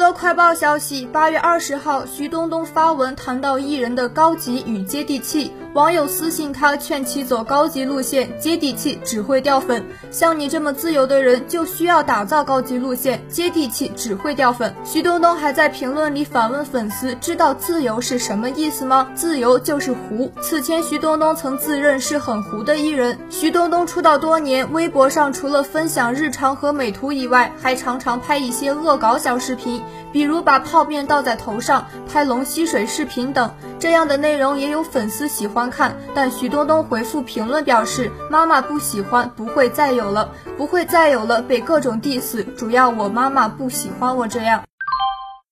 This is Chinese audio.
乐快报消息，八月二十号，徐冬冬发文谈到艺人的高级与接地气。网友私信他，劝其走高级路线，接地气只会掉粉。像你这么自由的人，就需要打造高级路线，接地气只会掉粉。徐冬冬还在评论里反问粉丝：知道自由是什么意思吗？自由就是糊。此前，徐冬冬曾自认是很糊的艺人。徐冬冬出道多年，微博上除了分享日常和美图以外，还常常拍一些恶搞小视频，比如把泡面倒在头上、拍龙吸水视频等。这样的内容也有粉丝喜欢看，但徐冬冬回复评论表示：“妈妈不喜欢，不会再有了，不会再有了。”被各种 diss，主要我妈妈不喜欢我这样。